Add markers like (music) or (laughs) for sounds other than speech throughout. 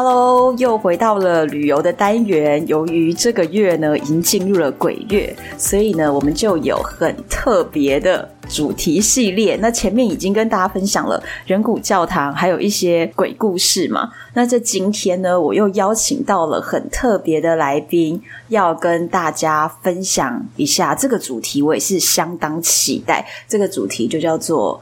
Hello，又回到了旅游的单元。由于这个月呢已经进入了鬼月，所以呢我们就有很特别的主题系列。那前面已经跟大家分享了人骨教堂，还有一些鬼故事嘛。那这今天呢，我又邀请到了很特别的来宾，要跟大家分享一下这个主题。我也是相当期待。这个主题就叫做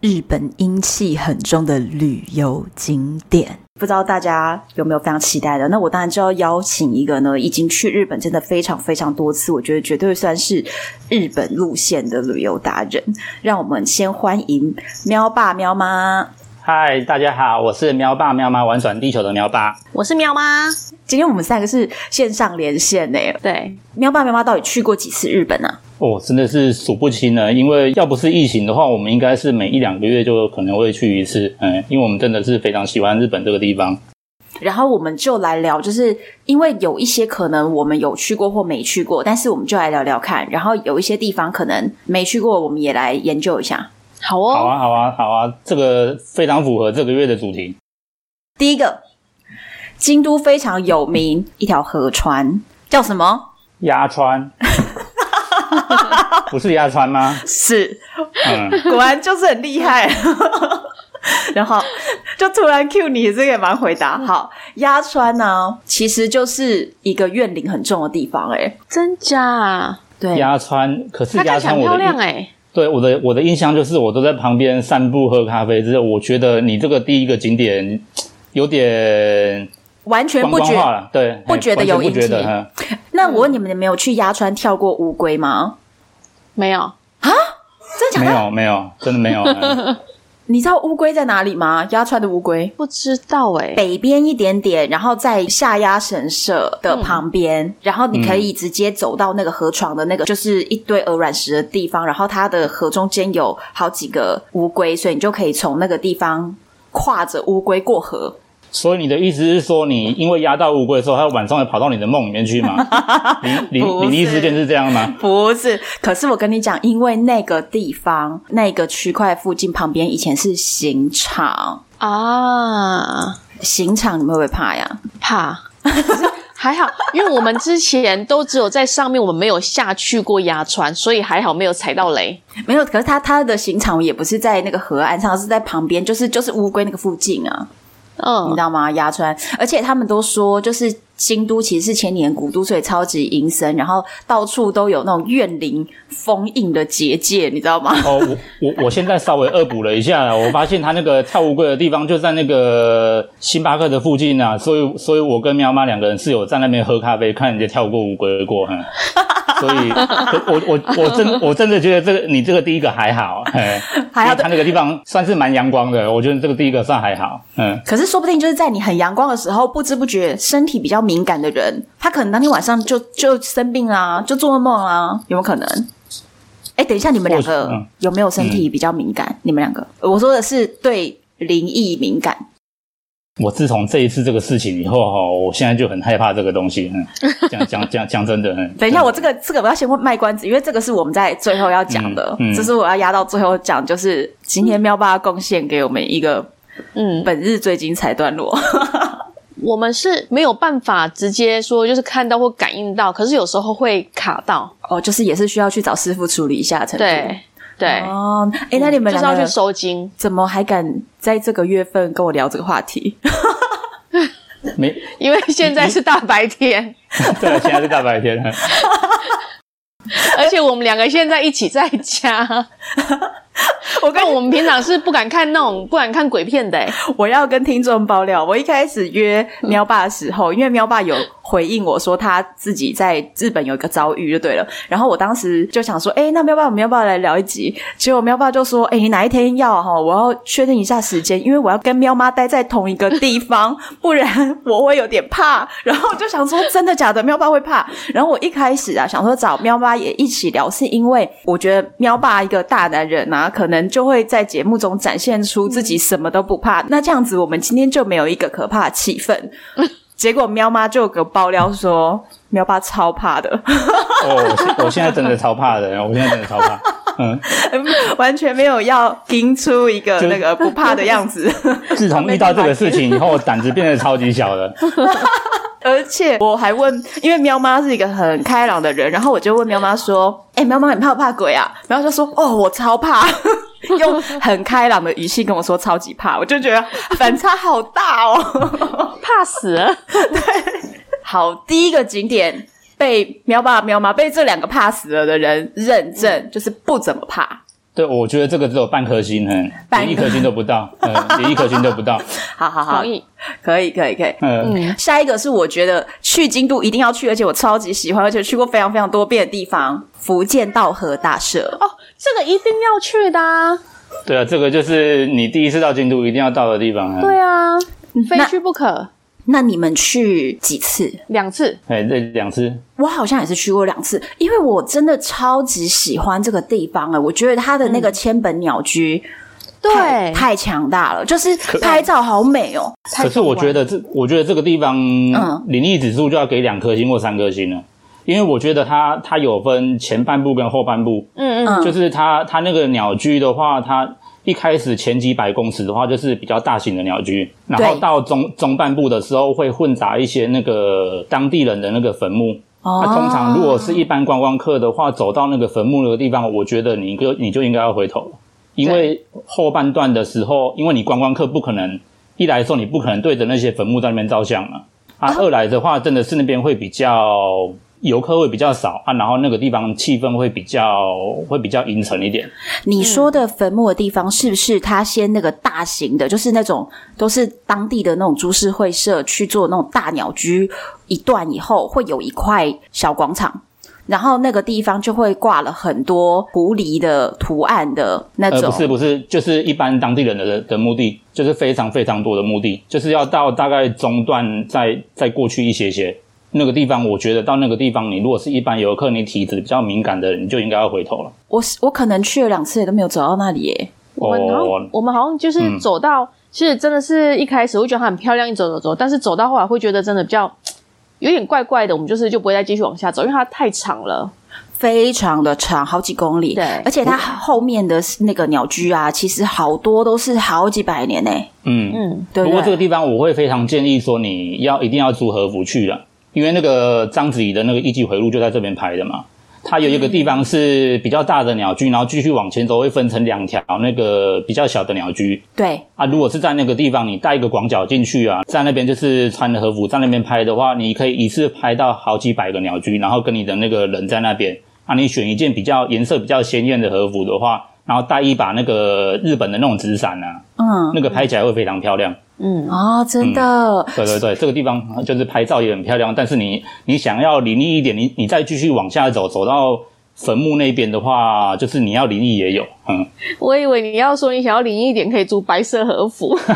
日本阴气很重的旅游景点。不知道大家有没有非常期待的？那我当然就要邀请一个呢，已经去日本真的非常非常多次，我觉得绝对算是日本路线的旅游达人。让我们先欢迎喵爸喵妈。嗨，大家好，我是喵爸喵妈玩转地球的喵爸，我是喵妈。今天我们三个是线上连线诶。对，喵爸喵妈到底去过几次日本啊？哦，真的是数不清了。因为要不是疫情的话，我们应该是每一两个月就可能会去一次。嗯，因为我们真的是非常喜欢日本这个地方。然后我们就来聊，就是因为有一些可能我们有去过或没去过，但是我们就来聊聊看。然后有一些地方可能没去过，我们也来研究一下。好哦，好啊，好啊，好啊，这个非常符合这个月的主题。第一个，京都非常有名一条河川叫什么？鸭川，(laughs) 不是鸭川吗？是，嗯，果然就是很厉害。(laughs) 然后就突然 cue 你，这个也蛮回答。好，鸭川呢，其实就是一个怨灵很重的地方，哎，真假啊？对，鸭川，可是鸭川我的漂亮哎。对我的我的印象就是，我都在旁边散步喝咖啡。之后我觉得你这个第一个景点有点完全不觉得，对，不觉得有印象。那我问你们，你们有去鸭川跳过乌龟吗？没有啊？真的假的？没有，没有，真的没有。你知道乌龟在哪里吗？鸭川的乌龟不知道哎、欸，北边一点点，然后在下压神社的旁边，嗯、然后你可以直接走到那个河床的那个，就是一堆鹅卵石的地方，然后它的河中间有好几个乌龟，所以你就可以从那个地方跨着乌龟过河。所以你的意思是说，你因为压到乌龟的时候，它晚上会跑到你的梦里面去吗？灵灵灵异事件是这样吗？不是，可是我跟你讲，因为那个地方那个区块附近旁边以前是刑场啊，刑场你们会不会怕呀？怕，还好，因为我们之前都只有在上面，我们没有下去过鸭川，所以还好没有踩到雷。没有，可是它它的刑场也不是在那个河岸上，是在旁边，就是就是乌龟那个附近啊。嗯，你知道吗？鸭川，而且他们都说，就是京都其实是千年古都，所以超级阴森，然后到处都有那种怨灵封印的结界，你知道吗？哦，我我 (laughs) 我现在稍微恶补了一下，我发现他那个跳乌龟的地方就在那个星巴克的附近啊，所以所以我跟喵妈两个人是有在那边喝咖啡，看人家跳过乌龟过，哈。(laughs) 所以，我我我真 (laughs) 我真的觉得这个你这个第一个还好，嘿，还好，他那个地方算是蛮阳光的，我觉得这个第一个算还好，嗯。可是说不定就是在你很阳光的时候，不知不觉身体比较敏感的人，他可能当天晚上就就生病啦，就做噩梦啊，有没有可能？哎，等一下，你们两个有没有身体比较敏感？嗯、你们两个，我说的是对灵异敏感。我自从这一次这个事情以后哈，我现在就很害怕这个东西。嗯，(laughs) 讲讲讲讲真的。等一下，我这个这个我要先卖关子，因为这个是我们在最后要讲的。嗯，这是我要压到最后讲，就是今天喵爸贡献给我们一个嗯本日最精彩段落。(laughs) 我们是没有办法直接说就是看到或感应到，可是有时候会卡到哦，就是也是需要去找师傅处理一下程度。对。对哦，哎，那你们两个就是要去收金，怎么还敢在这个月份跟我聊这个话题？没，(laughs) 因为现在是大白天。(laughs) 对，现在是大白天。而且我们两个现在一起在家。(laughs) 我跟我们平常是不敢看那种不敢看鬼片的。我要跟听众爆料，我一开始约喵爸的时候，因为喵爸有回应我说他自己在日本有一个遭遇就对了。然后我当时就想说，哎，那喵爸我们要不要来聊一集？结果喵爸就说，哎，你哪一天要哈？我要确认一下时间，因为我要跟喵妈待在同一个地方，(laughs) 不然我会有点怕。然后我就想说，真的假的？喵爸会怕？然后我一开始啊想说找喵爸也一起聊，是因为我觉得喵爸一个大男人啊，可能就会在节目中展现出自己什么都不怕。那这样子，我们今天就没有一个可怕的气氛。结果喵妈就给我爆料说，喵爸超怕的。哦，我现在真的超怕的，我现在真的超怕。嗯，(laughs) 完全没有要拼出一个那个不怕的样子。(laughs) 自从遇到这个事情以后，胆子变得超级小了。(laughs) 而且我还问，因为喵妈是一个很开朗的人，然后我就问喵妈说：“哎、欸，喵妈，你怕不怕鬼啊？”喵妈就说：“哦，我超怕。” (laughs) 用很开朗的语气跟我说：“超级怕。”我就觉得反差好大哦，(laughs) 怕死了。(laughs) 对，好，第一个景点被喵爸喵妈被这两个怕死了的人认证，嗯、就是不怎么怕。对，我觉得这个只有半颗星，嗯，连一颗星都不到，嗯，连一颗星都不到。好好好，可以，可以，可以，可以。嗯，嗯，下一个是我觉得去京都一定要去，而且我超级喜欢，而且去过非常非常多遍的地方——福建道和大社。哦，这个一定要去的啊。对啊，这个就是你第一次到京都一定要到的地方啊。对啊，非去不可。那你们去几次？两次。哎，这两次。我好像也是去过两次，因为我真的超级喜欢这个地方了。我觉得它的那个千本鸟居，对，太强大了，就是拍照好美哦。可是我觉得这，我觉得这个地方，嗯，灵异指数就要给两颗星或三颗星了，因为我觉得它它有分前半部跟后半部，嗯嗯，就是它它那个鸟居的话，它。一开始前几百公尺的话，就是比较大型的鸟居，然后到中中半部的时候会混杂一些那个当地人的那个坟墓。哦，那通常如果是一般观光客的话，走到那个坟墓那个地方，我觉得你就你就应该要回头。了，因为后半段的时候，因为你观光客不可能一来的时候你不可能对着那些坟墓在那边照相嘛，啊，二来的话真的是那边会比较。游客会比较少啊，然后那个地方气氛会比较会比较阴沉一点。你说的坟墓的地方是不是他先那个大型的，就是那种都是当地的那种株式会社去做那种大鸟居一段以后，会有一块小广场，然后那个地方就会挂了很多狐狸的图案的那种。呃，不是不是，就是一般当地人的的墓地，就是非常非常多的墓地，就是要到大概中段再再过去一些些。那个地方，我觉得到那个地方，你如果是一般游客，你体质比较敏感的人，你就应该要回头了。我我可能去了两次，也都没有走到那里耶。我们好像我们好像就是走到，嗯、其实真的是一开始会觉得它很漂亮，一走走走，但是走到后来会觉得真的比较有点怪怪的，我们就是就不会再继续往下走，因为它太长了，非常的长，好几公里。对，而且它后面的那个鸟居啊，其实好多都是好几百年呢。嗯嗯，对，对。不过这个地方我会非常建议说，你要一定要租和服去了。因为那个章子怡的那个《艺伎回路》就在这边拍的嘛，它有一个地方是比较大的鸟居，然后继续往前走会分成两条那个比较小的鸟居。对。啊，如果是在那个地方，你带一个广角进去啊，在那边就是穿的和服在那边拍的话，你可以一次拍到好几百个鸟居，然后跟你的那个人在那边。啊，你选一件比较颜色比较鲜艳的和服的话，然后带一把那个日本的那种纸伞啊，嗯，那个拍起来会非常漂亮。嗯啊、哦，真的、嗯，对对对，这个地方就是拍照也很漂亮。但是你你想要灵异一点，你你再继续往下走，走到坟墓那边的话，就是你要灵异也有。嗯，我以为你要说你想要灵异一点，可以租白色和服。(laughs)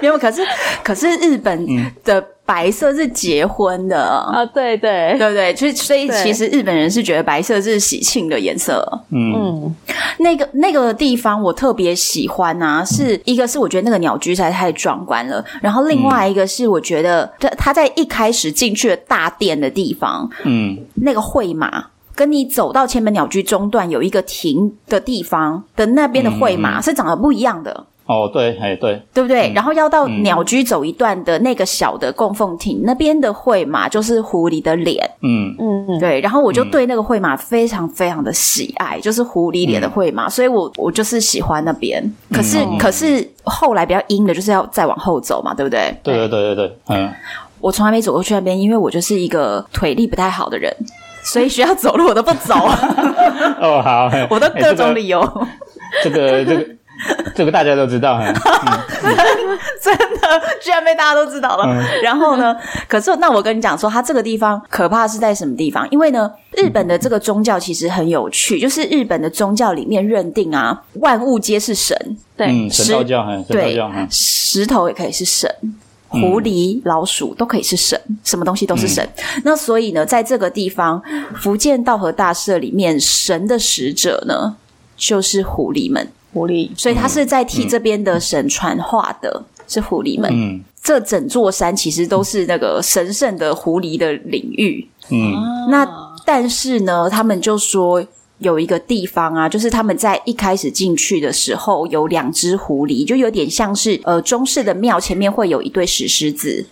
没有，可是可是日本的白色是结婚的。啊、嗯，对对。对不对？所以所以其实日本人是觉得白色是喜庆的颜色。嗯，那个那个地方我特别喜欢啊，是一个是我觉得那个鸟居实在太壮观了，然后另外一个是我觉得它它在一开始进去的大殿的地方，嗯，那个会马跟你走到千本鸟居中段有一个停的地方的那边的会马是长得不一样的。哦，对，哎，对，对不对？嗯、然后要到鸟居走一段的那个小的供奉亭、嗯、那边的会马，就是狐狸的脸。嗯嗯，对。然后我就对那个会马非常非常的喜爱，就是狐狸脸的会马，嗯、所以我我就是喜欢那边。可是、嗯、可是后来比较阴的，就是要再往后走嘛，对不对？对对对对对，嗯。我从来没走过去那边，因为我就是一个腿力不太好的人，所以需要走路我都不走。(laughs) 哦，好，(laughs) 我都各种理由。这个这个。这个 (laughs) 大家都知道哈，(laughs) 真的，居然被大家都知道了。嗯、然后呢，可是那我跟你讲说，它这个地方可怕是在什么地方？因为呢，日本的这个宗教其实很有趣，就是日本的宗教里面认定啊，万物皆是神。对，嗯、神道教神道教，对，石头也可以是神。狐狸、老鼠都可以是神，什么东西都是神。嗯、那所以呢，在这个地方，福建道和大社里面，神的使者呢，就是狐狸们。狐狸，所以他是在替这边的神传话的，嗯、是狐狸们。嗯，这整座山其实都是那个神圣的狐狸的领域。嗯，那但是呢，他们就说。有一个地方啊，就是他们在一开始进去的时候，有两只狐狸，就有点像是呃中式的庙前面会有一对石狮子，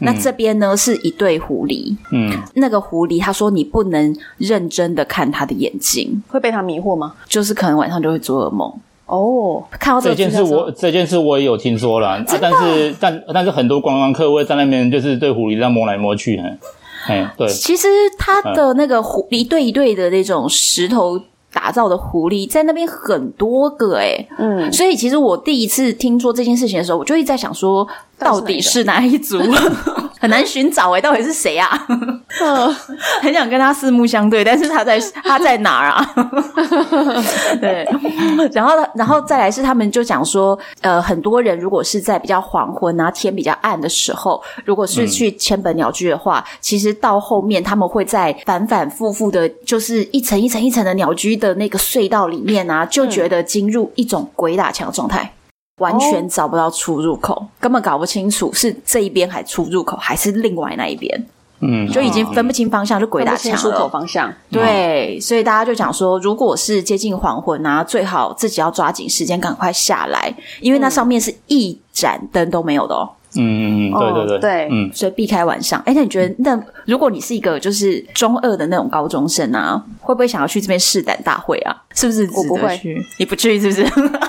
嗯、那这边呢是一对狐狸。嗯，那个狐狸他说你不能认真的看他的眼睛，会被他迷惑吗？就是可能晚上就会做噩梦。哦，看到这，件事我这件事我也有听说了，啊、但是但但是很多观光客会在那边就是对狐狸这样摸来摸去。哎，对，其实它的那个狐一对一对的那种石头打造的狐狸，在那边很多个哎，嗯，所以其实我第一次听说这件事情的时候，我就一直在想说，到底是哪一组？(laughs) 很难寻找哎，到底是谁啊？(laughs) 很想跟他四目相对，但是他在他在哪儿啊？(laughs) 对，然后然后再来是他们就讲说，呃，很多人如果是在比较黄昏啊，天比较暗的时候，如果是去千本鸟居的话，嗯、其实到后面他们会在反反复复的，就是一层一层一层的鸟居的那个隧道里面啊，就觉得进入一种鬼打墙的状态。完全找不到出入口，哦、根本搞不清楚是这一边还出入口，还是另外那一边。嗯，就已经分不清方向，嗯、就鬼打墙了。出口方向，对，嗯、所以大家就讲说，如果是接近黄昏啊，最好自己要抓紧时间，赶快下来，因为那上面是一盏灯都没有的哦。嗯嗯嗯，对对对，对，嗯，所以避开晚上。哎，那你觉得，那如果你是一个就是中二的那种高中生啊，会不会想要去这边试胆大会啊？是不是？我不会，你不去是不是？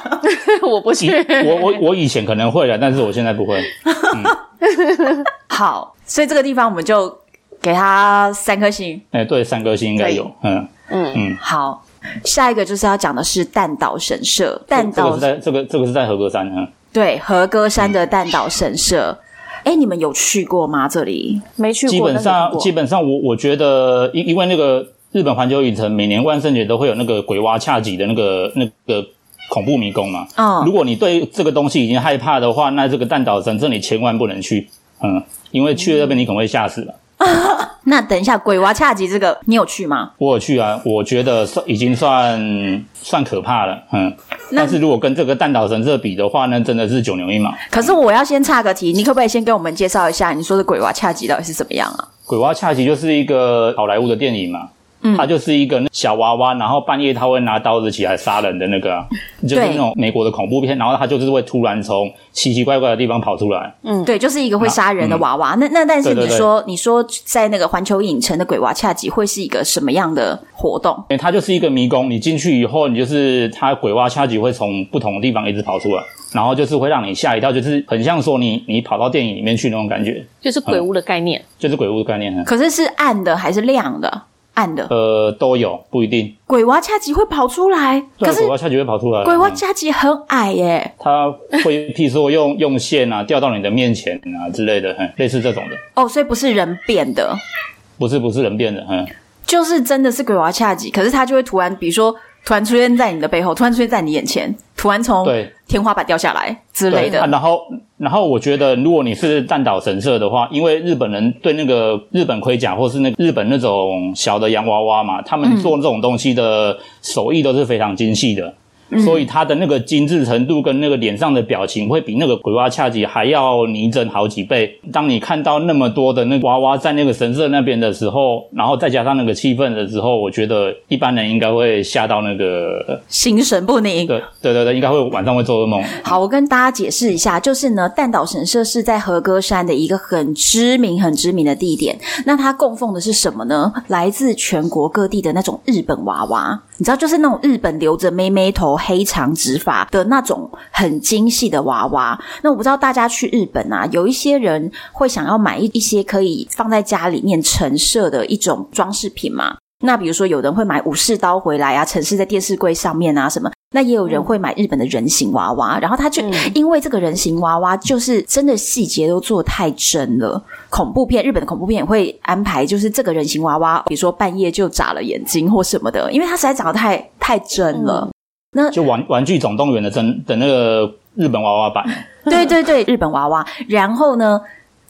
(laughs) 我不去。我我我以前可能会的，但是我现在不会。嗯、(laughs) 好，所以这个地方我们就给他三颗星。哎，对，三颗星应该有。嗯嗯嗯，嗯好，下一个就是要讲的是弹岛神社。弹岛是在这个这个是在合格山啊。对，和歌山的旦岛神社，哎、嗯，你们有去过吗？这里没去过。基本上，基本上我，我我觉得，因因为那个日本环球影城每年万圣节都会有那个鬼娃恰吉的那个那个恐怖迷宫嘛。嗯，如果你对这个东西已经害怕的话，那这个旦岛神社你千万不能去。嗯，因为去了那边你可能会吓死了。(laughs) 那等一下，鬼娃恰吉这个你有去吗？我有去啊，我觉得算已经算算可怕了，嗯。但是如果跟这个蛋岛神社比的话，那真的是九牛一毛。可是我要先岔个题，你可不可以先给我们介绍一下你说的鬼娃恰吉到底是怎么样啊？鬼娃恰吉就是一个好莱坞的电影嘛。他就是一个小娃娃，然后半夜他会拿刀子起来杀人的那个、啊，(laughs) 就是那种美国的恐怖片。然后他就是会突然从奇奇怪怪的地方跑出来。嗯，对，就是一个会杀人的娃娃。嗯、那那但是你说，你说在那个环球影城的鬼娃恰吉会是一个什么样的活动？因为它就是一个迷宫，你进去以后，你就是它鬼娃恰吉会从不同的地方一直跑出来，然后就是会让你吓一跳，就是很像说你你跑到电影里面去那种感觉，就是鬼屋的概念，嗯、就是鬼屋的概念。可是是暗的还是亮的？暗的，呃，都有，不一定。鬼娃恰吉会跑出来，可是鬼娃恰吉会跑出来。鬼娃恰吉很矮耶，他会譬如说用 (laughs) 用线啊掉到你的面前啊之类的，类似这种的。哦，所以不是人变的，不是不是人变的，嗯，就是真的是鬼娃恰吉，可是他就会突然，比如说。突然出现在你的背后，突然出现在你眼前，突然从天花板掉下来之类的。啊、然后，然后我觉得，如果你是蛋岛神社的话，因为日本人对那个日本盔甲或是那个日本那种小的洋娃娃嘛，他们做这种东西的手艺都是非常精细的。所以他的那个精致程度跟那个脸上的表情会比那个鬼娃恰吉还要拟真好几倍。当你看到那么多的那个娃娃在那个神社那边的时候，然后再加上那个气氛的时候，我觉得一般人应该会吓到那个心神不宁。对对对对，应该会晚上会做噩梦。好，我跟大家解释一下，就是呢，旦岛神社是在和歌山的一个很知名、很知名的地点。那它供奉的是什么呢？来自全国各地的那种日本娃娃。你知道，就是那种日本留着妹妹头、黑长直发的那种很精细的娃娃。那我不知道大家去日本啊，有一些人会想要买一一些可以放在家里面陈设的一种装饰品嘛？那比如说，有人会买武士刀回来啊，陈设在电视柜上面啊什么。那也有人会买日本的人形娃娃，嗯、然后他就因为这个人形娃娃就是真的细节都做太真了。恐怖片，日本的恐怖片也会安排，就是这个人形娃娃，比如说半夜就眨了眼睛或什么的，因为它实在长得太太真了。嗯、那就玩玩具总动员的真的那个日本娃娃版，(laughs) 对对对，日本娃娃。然后呢？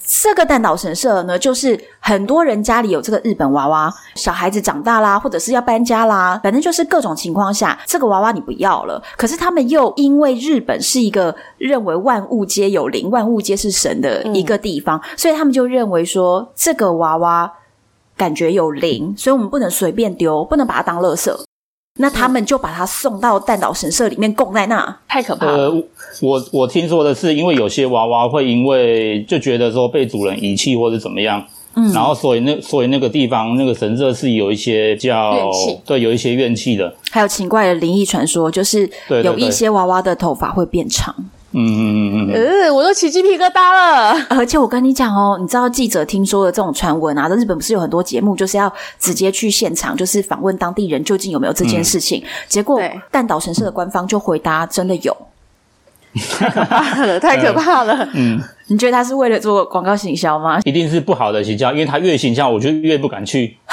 这个蛋岛神社呢，就是很多人家里有这个日本娃娃，小孩子长大啦，或者是要搬家啦，反正就是各种情况下，这个娃娃你不要了。可是他们又因为日本是一个认为万物皆有灵、万物皆是神的一个地方，嗯、所以他们就认为说这个娃娃感觉有灵，所以我们不能随便丢，不能把它当垃圾。那他们就把他送到蛋岛神社里面供在那，太可怕了。呃，我我听说的是，因为有些娃娃会因为就觉得说被主人遗弃或者怎么样，嗯，然后所以那所以那个地方那个神社是有一些叫怨气，对，有一些怨气的。还有奇怪的灵异传说，就是有一些娃娃的头发会变长。嗯嗯嗯嗯，呃，我都起鸡皮疙瘩了。而且我跟你讲哦，你知道记者听说的这种传闻啊，在日本不是有很多节目，就是要直接去现场，就是访问当地人究竟有没有这件事情。嗯、结果蛋岛神社的官方就回答，真的有。太可怕了，太可怕了。(laughs) 嗯，你觉得他是为了做广告行销吗？一定是不好的行销，因为他越行销，我就越不敢去。(laughs)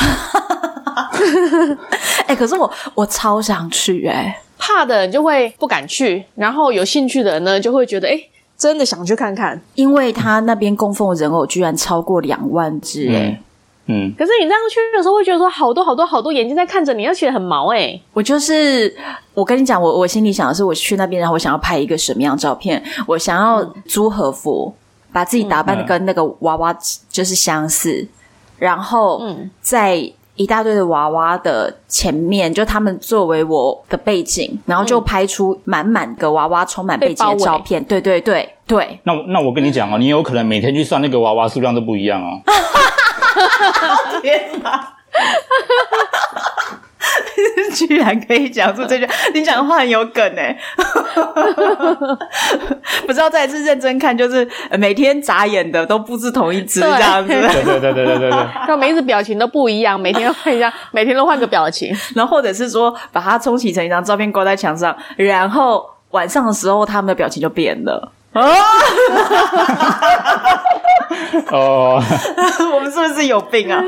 哎、欸，可是我我超想去哎、欸。怕的人就会不敢去，然后有兴趣的人呢，就会觉得，哎，真的想去看看，因为他那边供奉的人偶居然超过两万只，哎，嗯。可是你这样去的时候，会觉得说，好多好多好多眼睛在看着你，而且很毛，哎。我就是，我跟你讲，我我心里想的是，我去那边，然后我想要拍一个什么样的照片？我想要租和服，把自己打扮的跟那个娃娃就是相似，嗯、然后在。一大堆的娃娃的前面，就他们作为我的背景，然后就拍出满满个娃娃充满背景的照片。对对对对。那那我跟你讲哦，你有可能每天去算那个娃娃数量都不一样哦。(laughs) (laughs) 天哪！(laughs) 居然可以讲出这句，(laughs) 你讲的话很有梗哎！(laughs) 不知道再一次认真看，就是每天眨眼的都不是同一只这样子。对对对对对对对，就每一只表情都不一样，每天都换一下，每天都换个表情，然后或者是说把它冲洗成一张照片挂在墙上，然后晚上的时候他们的表情就变了。哦，哦，我们是不是有病啊？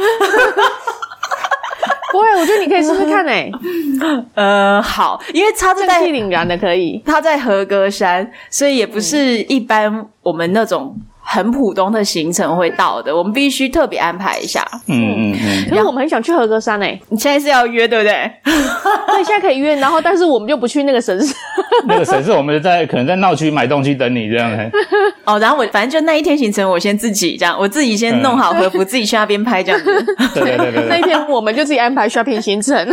不会，我觉得你可以试试看诶、(laughs) 欸。呃，好，因为他在气凛然的可以，他在和歌山，所以也不是一般我们那种。很普通的行程会到的，我们必须特别安排一下。嗯嗯嗯。可是我们很想去和歌山诶、欸，你现在是要约对不对？(laughs) 对，现在可以约。然后，但是我们就不去那个神社。(laughs) 那个神社，我们在可能在闹区买东西等你这样。(laughs) 哦，然后我反正就那一天行程，我先自己这样，我自己先弄好和服，嗯、自己去那边拍这样子。对对对对。那一天我们就自己安排 shopping 行程。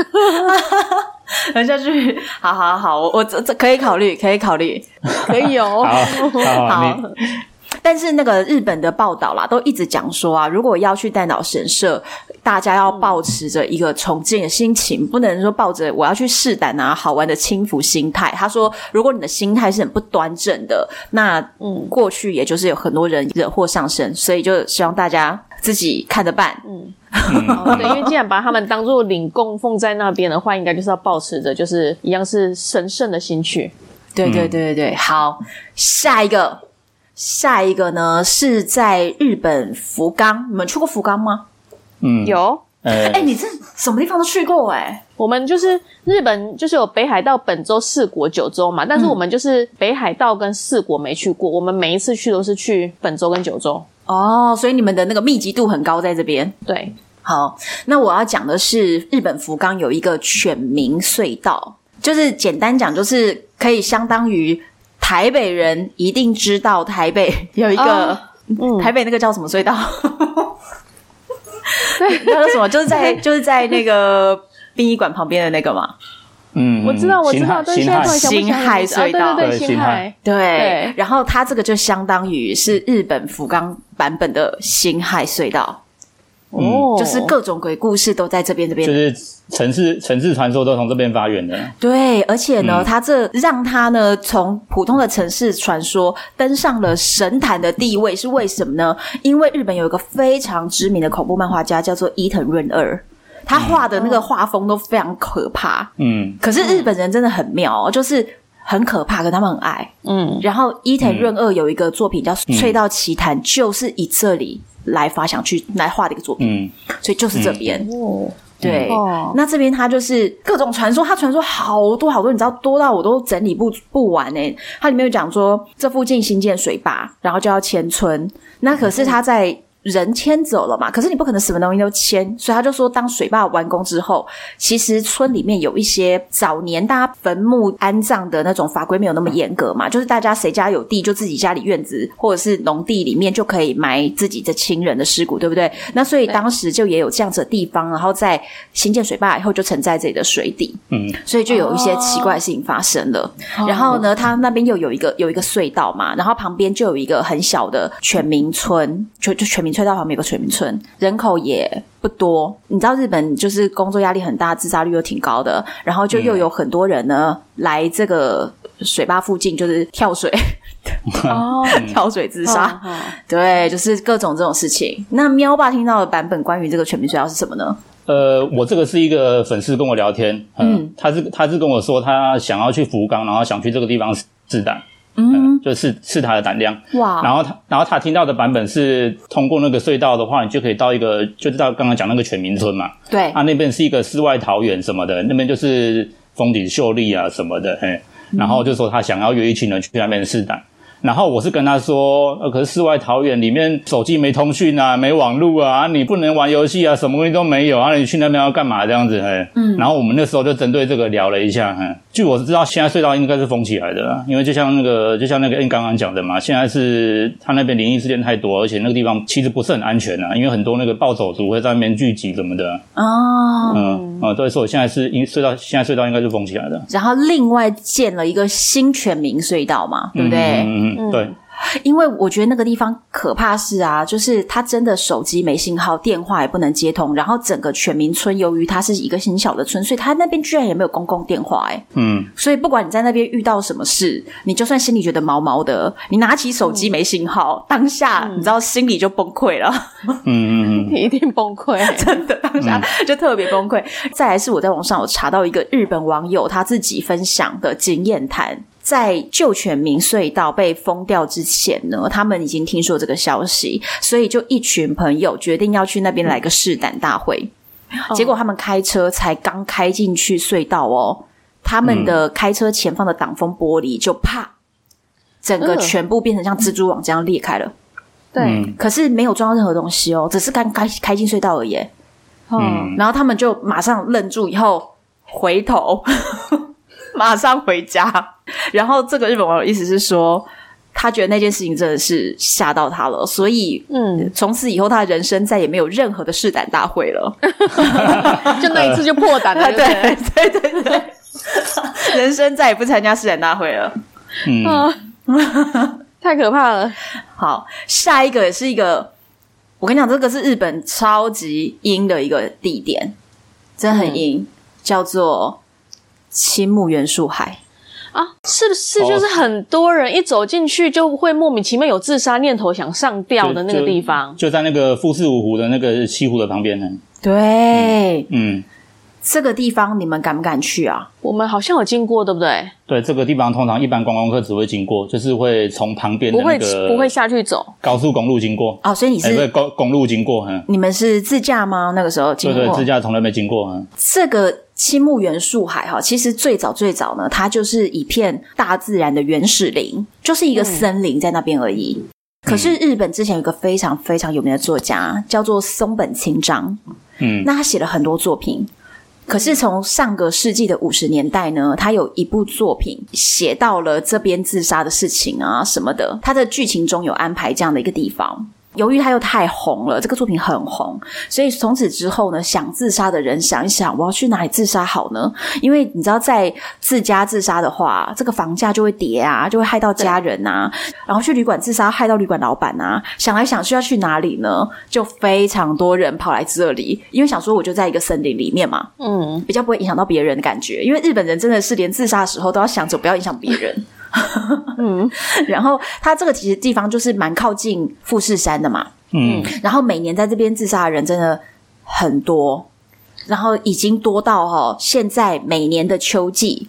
等下去，好好好，我我这这可以考虑，可以考虑，可以哦。好，好。好但是那个日本的报道啦，都一直讲说啊，如果要去旦岛神社，大家要保持着一个崇敬的心情，不能说抱着我要去试胆啊、好玩的轻浮心态。他说，如果你的心态是很不端正的，那嗯，过去也就是有很多人惹祸上身，所以就希望大家自己看着办。嗯，对，因为既然把他们当做领供奉在那边的话，应该就是要保持着就是一样是神圣的心去。对对对对对，好，下一个。下一个呢，是在日本福冈，你们去过福冈吗？嗯，有。哎、欸，你这什么地方都去过哎、欸？我们就是日本，就是有北海道、本州、四国、九州嘛。但是我们就是北海道跟四国没去过，嗯、我们每一次去都是去本州跟九州。哦，所以你们的那个密集度很高，在这边。对，好，那我要讲的是日本福冈有一个犬鸣隧道，就是简单讲，就是可以相当于。台北人一定知道台北 (laughs) 有一个、哦嗯、台北那个叫什么隧道？(laughs) 对，(laughs) 叫做什么？就是在就是在那个殡仪馆旁边的那个嘛。嗯，我知道，我知道，对，现在新海隧道，对对对，新海，对。然后它这个就相当于是日本福冈版本的新海隧道。哦，就是各种鬼故事都在这边，这边就是城市城市传说都从这边发源的。对，而且呢，它、嗯、这让它呢从普通的城市传说登上了神坛的地位，是为什么呢？因为日本有一个非常知名的恐怖漫画家叫做伊藤润二，他画的那个画风都非常可怕。嗯，可是日本人真的很妙哦，就是很可怕，可他们很爱。嗯，然后伊藤润二有一个作品叫《隧道奇谭》，就是以这里来发想去来画的一个作品。嗯，所以就是这边。哦，对。哦，那这边它就是各种传说，它传说好多好多，你知道多到我都整理不不完诶。它里面有讲说，这附近新建水坝，然后就要迁村。那可是他在。人迁走了嘛？可是你不可能什么东西都迁，所以他就说，当水坝完工之后，其实村里面有一些早年大家坟墓安葬的那种法规没有那么严格嘛，就是大家谁家有地，就自己家里院子或者是农地里面就可以埋自己的亲人的尸骨，对不对？那所以当时就也有这样子的地方，然后在新建水坝以后就沉在这里的水底，嗯，所以就有一些奇怪的事情发生了。哦、然后呢，他那边又有一个有一个隧道嘛，然后旁边就有一个很小的全民村，就就犬鸣。隧道旁边有个全民村，人口也不多。你知道日本就是工作压力很大，自杀率又挺高的，然后就又有很多人呢、嗯、来这个水坝附近，就是跳水哦，(laughs) (laughs) 跳水自杀。嗯、对，就是各种这种事情。那喵爸听到的版本关于这个全民隧道是什么呢？呃，我这个是一个粉丝跟我聊天，嗯，嗯他是他是跟我说他想要去福冈，然后想去这个地方自胆。嗯，就是试他的胆量哇，然后他，然后他听到的版本是通过那个隧道的话，你就可以到一个，就是到刚刚讲那个全民村嘛。对，啊，那边是一个世外桃源什么的，那边就是风景秀丽啊什么的，嘿，然后就说他想要约一群人去那边试胆。然后我是跟他说，呃，可是世外桃源里面手机没通讯啊，没网络啊，你不能玩游戏啊，什么东西都没有啊，你去那边要干嘛这样子？嘿，嗯，然后我们那时候就针对这个聊了一下，嘿，据我知道，现在隧道应该是封起来的啦，因为就像那个，就像那个 N 刚刚讲的嘛，现在是他那边灵异事件太多，而且那个地方其实不是很安全啊，因为很多那个暴走族会在那边聚集什么的。哦，嗯，啊，对，所以现在是因隧道，现在隧道应该是封起来的。然后另外建了一个新全民隧道嘛，对不对？嗯。嗯嗯，对，(laughs) 因为我觉得那个地方可怕是啊，就是他真的手机没信号，电话也不能接通，然后整个全民村由于它是一个很小的村，所以它那边居然也没有公共电话，哎，嗯，所以不管你在那边遇到什么事，你就算心里觉得毛毛的，你拿起手机没信号，嗯、当下你知道心里就崩溃了，嗯嗯嗯，你 (laughs) 一定崩溃，(laughs) 真的当下就特别崩溃。嗯、再来是我在网上有查到一个日本网友他自己分享的经验谈。在旧犬民隧道被封掉之前呢，他们已经听说这个消息，所以就一群朋友决定要去那边来个试胆大会。嗯、结果他们开车才刚开进去隧道哦，他们的开车前方的挡风玻璃就啪，整个全部变成像蜘蛛网这样裂开了。对、嗯，可是没有撞到任何东西哦，只是刚开开进隧道而已。嗯，然后他们就马上愣住，以后回头。(laughs) 马上回家，(laughs) 然后这个日本网友意思是说，他觉得那件事情真的是吓到他了，所以嗯，从此以后他的人生再也没有任何的试胆大会了，(laughs) 就那一次就破胆了，对对对？对对，人生再也不参加试胆大会了，嗯，太可怕了。好，下一个也是一个，我跟你讲，这个是日本超级阴的一个地点，真的很阴，嗯、叫做。青木原树海啊，是不是就是很多人一走进去就会莫名其妙有自杀念头，想上吊的那个地方？就，就，就在那个富士五湖的那个西湖的旁边呢。对，嗯。嗯这个地方你们敢不敢去啊？我们好像有经过，对不对？对，这个地方通常一般观光客只会经过，就是会从旁边的那个不会不会下去走高速公路经过哦。所以你是、欸、公公路经过？嗯，你们是自驾吗？那个时候经过？对对，自驾从来没经过。嗯，这个青木原树海哈，其实最早最早呢，它就是一片大自然的原始林，就是一个森林在那边而已。嗯、可是日本之前有一个非常非常有名的作家，叫做松本清张。嗯，那他写了很多作品。可是从上个世纪的五十年代呢，他有一部作品写到了这边自杀的事情啊什么的，他的剧情中有安排这样的一个地方。由于他又太红了，这个作品很红，所以从此之后呢，想自杀的人想一想，我要去哪里自杀好呢？因为你知道，在自家自杀的话，这个房价就会跌啊，就会害到家人啊。然后去旅馆自杀，害到旅馆老板啊。想来想去，要去哪里呢？就非常多人跑来这里，因为想说我就在一个森林里面嘛，嗯，比较不会影响到别人的感觉。因为日本人真的是连自杀的时候都要想着不要影响别人。嗯，(laughs) 然后他这个其实地方就是蛮靠近富士山的嘛，嗯，然后每年在这边自杀的人真的很多，然后已经多到哈、哦，现在每年的秋季，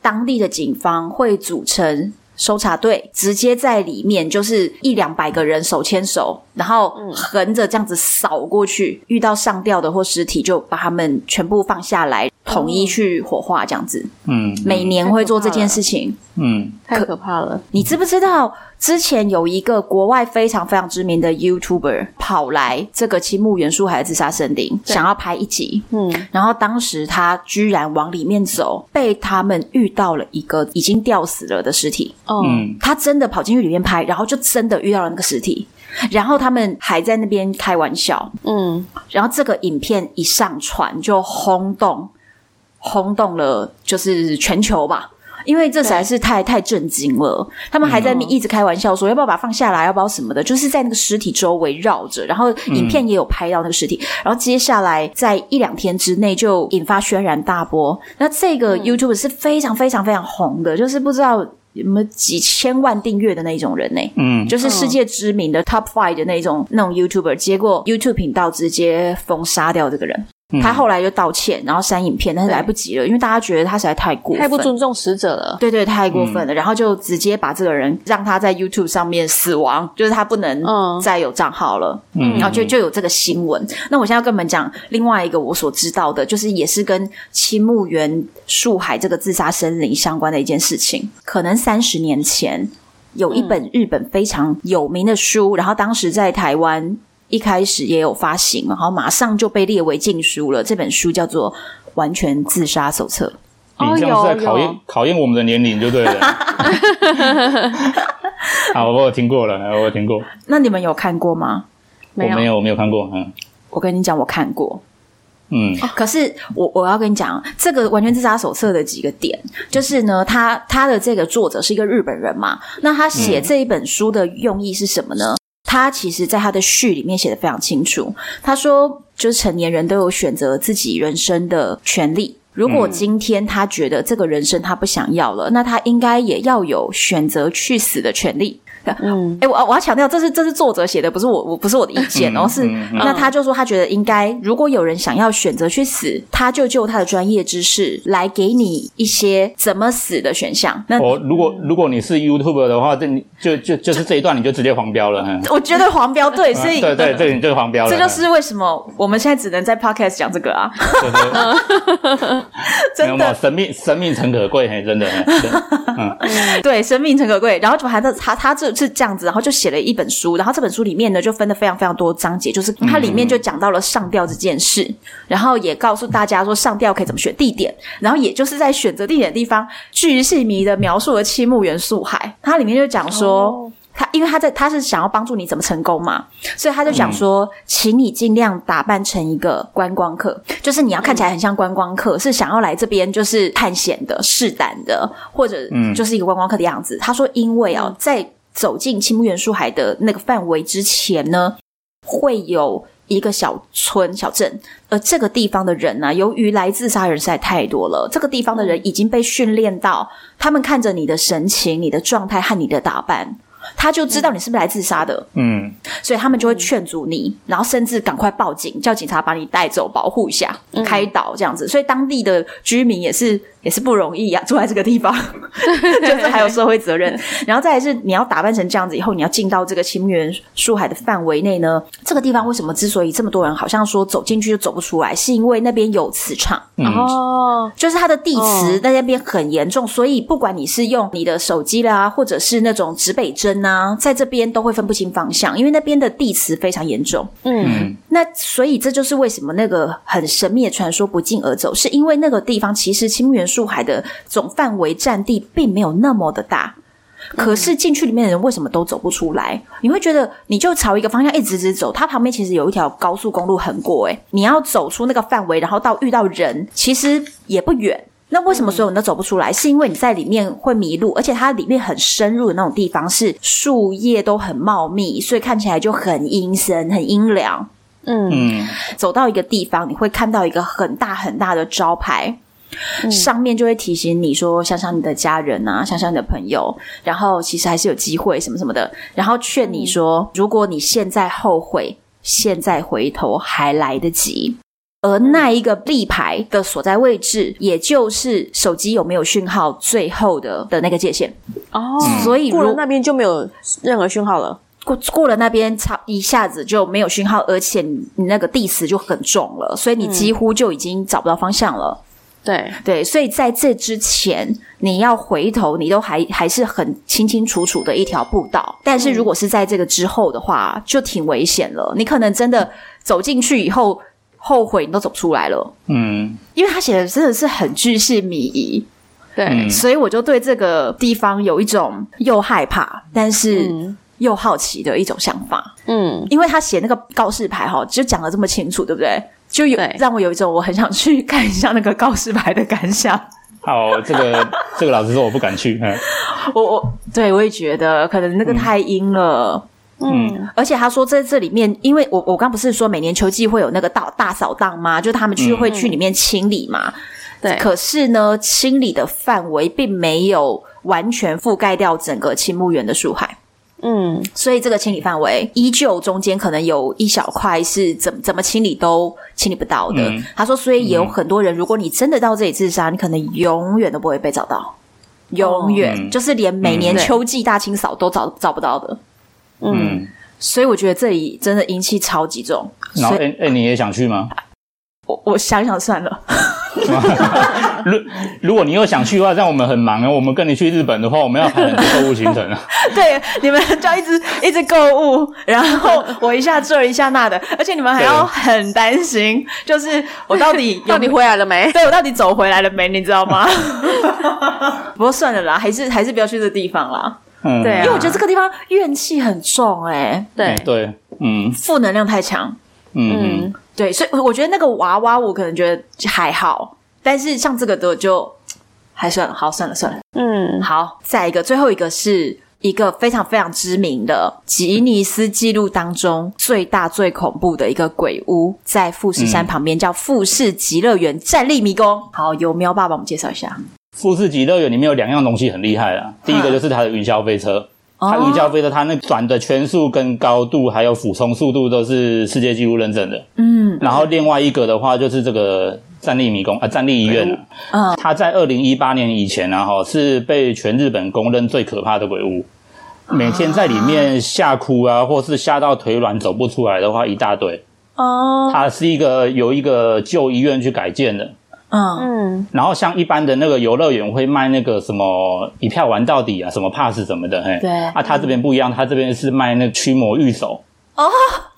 当地的警方会组成。搜查队直接在里面，就是一两百个人手牵手，然后横着这样子扫过去，遇到上吊的或尸体，就把他们全部放下来，统一去火化，这样子。嗯，每年会做这件事情。嗯，太可怕了。你知不知道？之前有一个国外非常非常知名的 YouTuber 跑来这个青木原树海的自杀森林，想要拍一集。嗯，然后当时他居然往里面走，被他们遇到了一个已经吊死了的尸体。嗯，他真的跑进去里面拍，然后就真的遇到了那个尸体。然后他们还在那边开玩笑。嗯，然后这个影片一上传就轰动，轰动了，就是全球吧。因为这实在是太太震惊了，他们还在那一直开玩笑说要不要把它放下来，要不要什么的，就是在那个尸体周围绕着，然后影片也有拍到那个尸体，然后接下来在一两天之内就引发轩然大波。那这个 YouTube 是非常非常非常红的，就是不知道有没有几千万订阅的那种人呢？嗯，就是世界知名的 Top Five 的那种那种 YouTuber，结果 YouTube 频道直接封杀掉这个人。他后来就道歉，然后删影片，但是来不及了，因为大家觉得他实在太过分，太不尊重死者了。对对，太过分了，嗯、然后就直接把这个人让他在 YouTube 上面死亡，就是他不能再有账号了。嗯，然后就就有这个新闻。那我现在要跟你们讲另外一个我所知道的，就是也是跟青木原树海这个自杀森林相关的一件事情。可能三十年前有一本日本非常有名的书，嗯、然后当时在台湾。一开始也有发行，然后马上就被列为禁书了。这本书叫做《完全自杀手册》。你这样是在考验考验我们的年龄，就对了。(laughs) 好，我有听过了，我有听过。那你们有看过吗？没有，我没有，我没有看过。嗯，我跟你讲，我看过。嗯，可是我我要跟你讲，这个《完全自杀手册》的几个点，就是呢，他他的这个作者是一个日本人嘛，那他写这一本书的用意是什么呢？他其实，在他的序里面写的非常清楚。他说，就是成年人都有选择自己人生的权利。如果今天他觉得这个人生他不想要了，那他应该也要有选择去死的权利。嗯，(laughs) 哎，我我要强调，这是这是作者写的，不是我，我不是我的意见，哦，是那他就说他觉得应该，如果有人想要选择去死，他就就他的专业知识来给你一些怎么死的选项。那我如果如果你是 YouTuber 的话，这你就就就是这一段你就直接黄标了。我觉得黄标对，所以对对，这个你就黄标了。这就是为什么我们现在只能在 Podcast 讲这个啊。(laughs) 真的，生命生命诚可贵，嘿，真的。嗯，(laughs) 对，生命诚可贵。然后就还在他他这。是这样子，然后就写了一本书，然后这本书里面呢就分了非常非常多章节，就是它里面就讲到了上吊这件事，然后也告诉大家说上吊可以怎么选地点，然后也就是在选择地点的地方，巨细迷的描述了青木元素海，它里面就讲说。哦他因为他在他是想要帮助你怎么成功嘛，所以他就讲说，请你尽量打扮成一个观光客，就是你要看起来很像观光客，是想要来这边就是探险的、试胆的，或者就是一个观光客的样子。他说，因为啊，在走进青木原树海的那个范围之前呢，会有一个小村小镇，而这个地方的人呢，由于来自杀人实在太多了，这个地方的人已经被训练到，他们看着你的神情、你的状态和你的打扮。他就知道你是不是来自杀的，嗯，所以他们就会劝阻你，然后甚至赶快报警，叫警察把你带走，保护一下，开导这样子。所以当地的居民也是。也是不容易呀、啊，住在这个地方，(laughs) 就是还有社会责任。然后再来是，你要打扮成这样子以后，你要进到这个青木原树海的范围内呢？这个地方为什么之所以这么多人好像说走进去就走不出来，是因为那边有磁场哦，就是它的地磁在那边很严重，所以不管你是用你的手机啦，或者是那种指北针啊，在这边都会分不清方向，因为那边的地磁非常严重。嗯，那所以这就是为什么那个很神秘的传说不胫而走，是因为那个地方其实青木原树海的总范围占地并没有那么的大，可是进去里面的人为什么都走不出来？你会觉得你就朝一个方向一直直走，它旁边其实有一条高速公路横过，诶，你要走出那个范围，然后到遇到人，其实也不远。那为什么所有人都走不出来？是因为你在里面会迷路，而且它里面很深入的那种地方是树叶都很茂密，所以看起来就很阴森、很阴凉。嗯，走到一个地方，你会看到一个很大很大的招牌。上面就会提醒你说，想想你的家人啊，想想你的朋友，然后其实还是有机会什么什么的，然后劝你说，如果你现在后悔，现在回头还来得及。而那一个立牌的所在位置，也就是手机有没有讯号最后的的那个界限。哦，所以过了那边就没有任何讯号了。过过了那边，差一下子就没有讯号，而且你那个地势就很重了，所以你几乎就已经找不到方向了。对对，所以在这之前，你要回头，你都还还是很清清楚楚的一条步道。但是如果是在这个之后的话，就挺危险了。你可能真的走进去以后，后悔你都走不出来了。嗯，因为他写的真的是很巨细靡遗。对、嗯，所以我就对这个地方有一种又害怕，但是又好奇的一种想法。嗯，因为他写那个告示牌哈，就讲的这么清楚，对不对？就有让我有一种我很想去看一下那个告示牌的感想。好，这个 (laughs) 这个老师说我不敢去。嗯、我我对我也觉得可能那个太阴了。嗯，嗯而且他说在这里面，因为我我刚不是说每年秋季会有那个大大扫荡吗？就他们去、嗯、会去里面清理嘛。对。可是呢，清理的范围并没有完全覆盖掉整个青木园的树海。嗯，所以这个清理范围依旧中间可能有一小块是怎么怎么清理都清理不到的。嗯、他说，所以也有很多人，如果你真的到这里自杀，你可能永远都不会被找到，永远、嗯、就是连每年秋季大清扫都找找不到的。嗯，所以我觉得这里真的阴气超级重。然后，哎哎，你也想去吗？我我想想算了。(laughs) 如如果你又想去的话，让我们很忙啊。我们跟你去日本的话，我们要排很多购物行程啊。(laughs) 对，你们就要一直一直购物，然后我一下这一下那的，而且你们还要很担心，就是我到底到底回来了没？(laughs) 对，我到底走回来了没？你知道吗？不过算了啦，还是还是不要去这地方啦。嗯，对、啊，因为我觉得这个地方怨气很重、欸，哎，对对，嗯，负能量太强。嗯，嗯，对，所以我觉得那个娃娃我可能觉得还好，但是像这个的就还算好，算了算了。嗯，好，再一个，最后一个是一个非常非常知名的吉尼斯纪录当中最大最恐怖的一个鬼屋，在富士山旁边，叫富士极乐园站立迷宫。好，由喵爸帮我们介绍一下。富士极乐园里面有两样东西很厉害啦，第一个就是它的云霄飞车。它云霄飞的，它那转的圈数跟高度，还有俯冲速度都是世界纪录认证的。嗯，然后另外一个的话，就是这个战力迷宫啊，战力医院啊。它在二零一八年以前啊，哈，是被全日本公认最可怕的鬼屋。每天在里面吓哭啊，或是吓到腿软走不出来的话，一大堆。哦，它是一个由一个旧医院去改建的。嗯。嗯，然后像一般的那个游乐园会卖那个什么一票玩到底啊，什么 pass 什么的，嘿，对。啊，他这边不一样，他这边是卖那个驱魔御手哦，